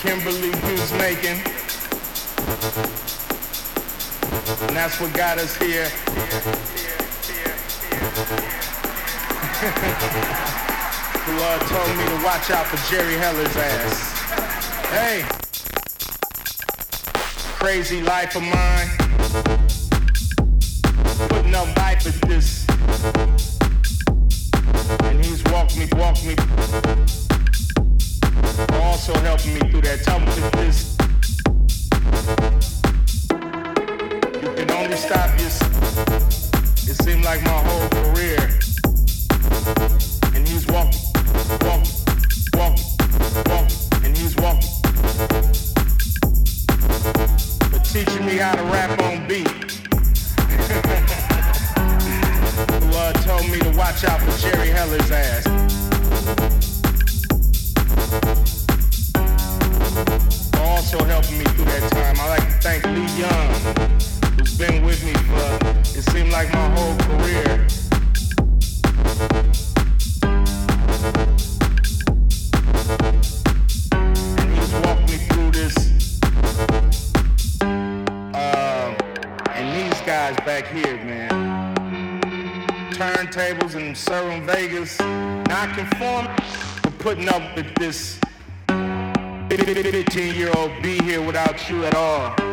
Kimberly who's making. And that's what got us here. Who uh, told me to watch out for Jerry Heller's ass. Hey, crazy life of mine. Putting up life at this. And he's walked me, walked me. Also helping me through that. Tell me this. You can only stop yourself. It seemed like my whole career. Back here, man. Turntables and serving Vegas, not conform, but putting up with this 15 year old be here without you at all.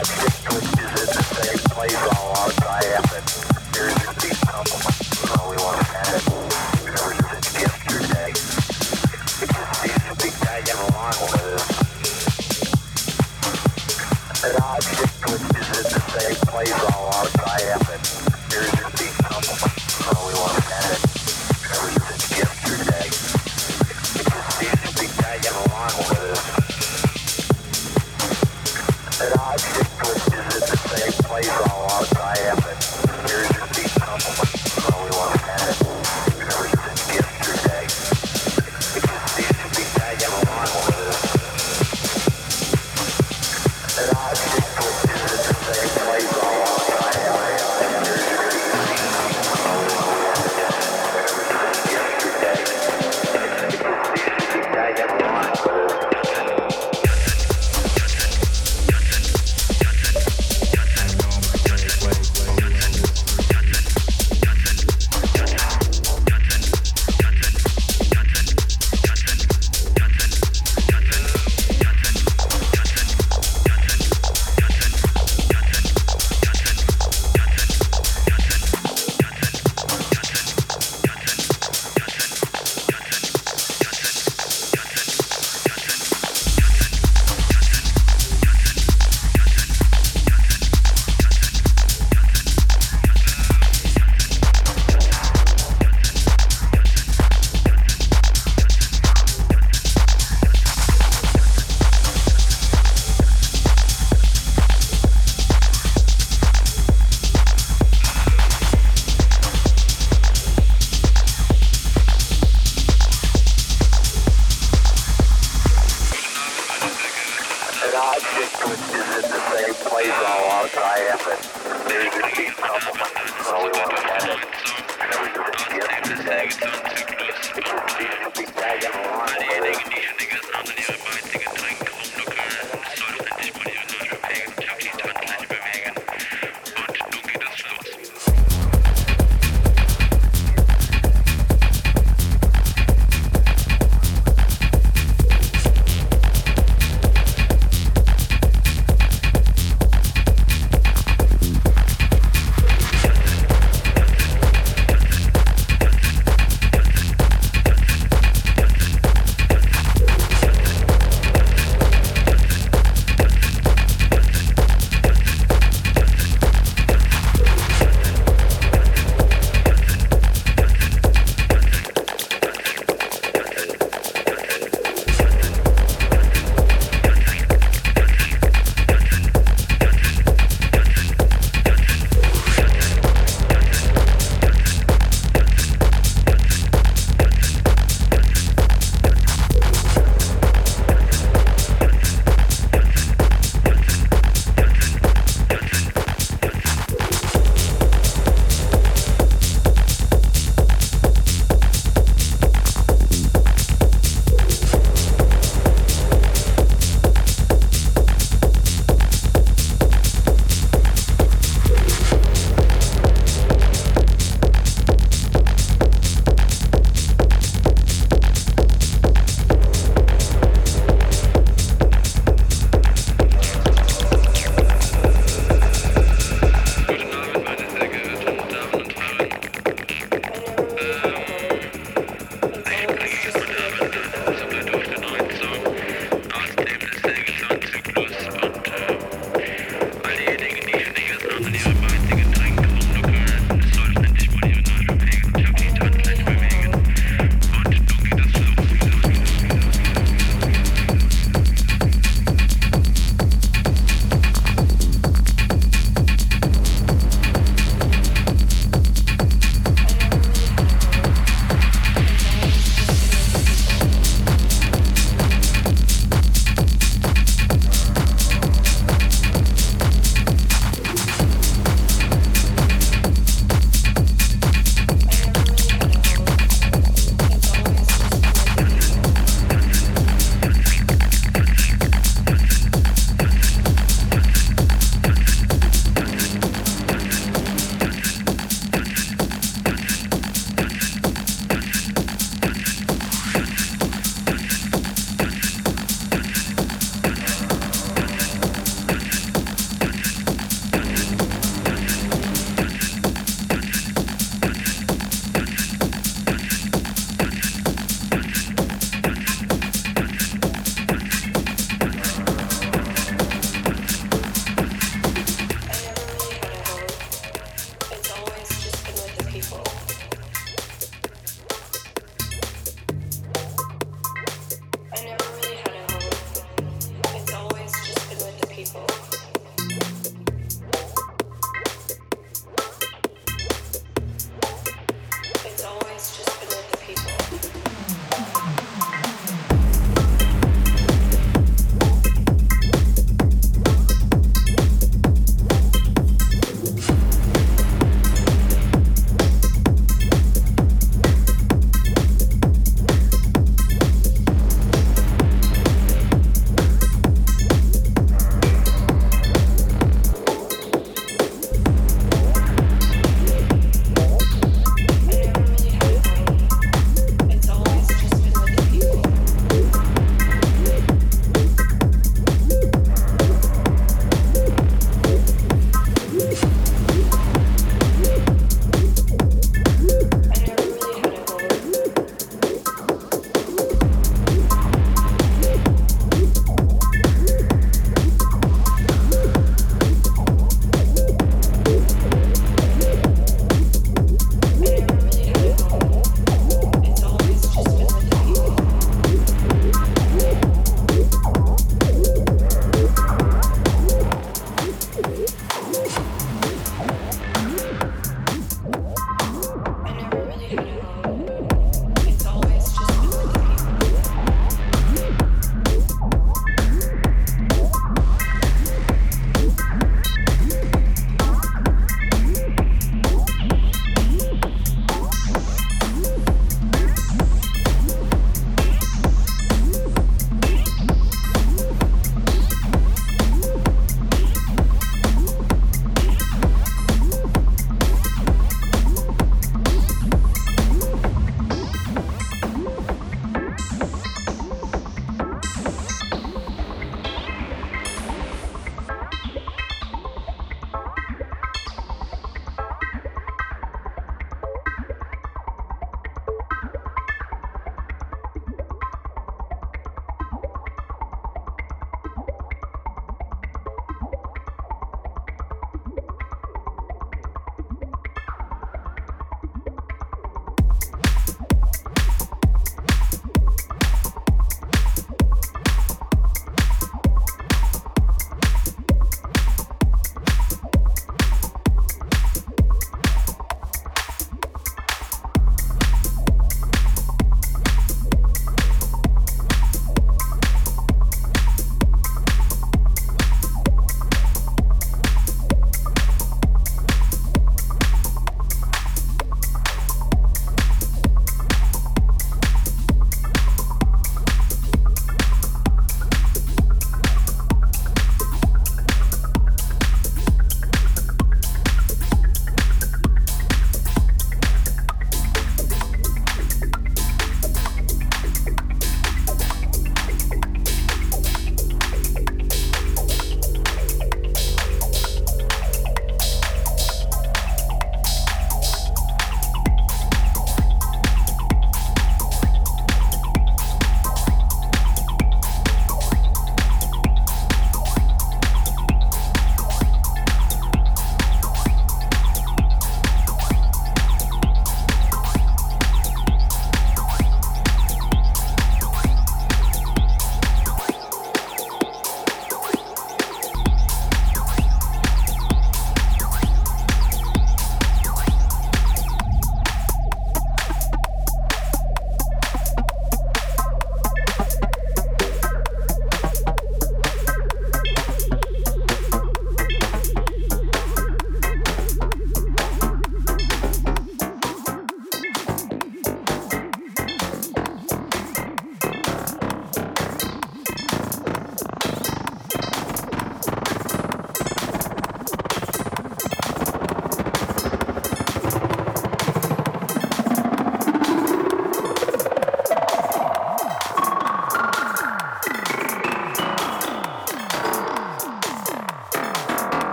What history is it the same place all our time.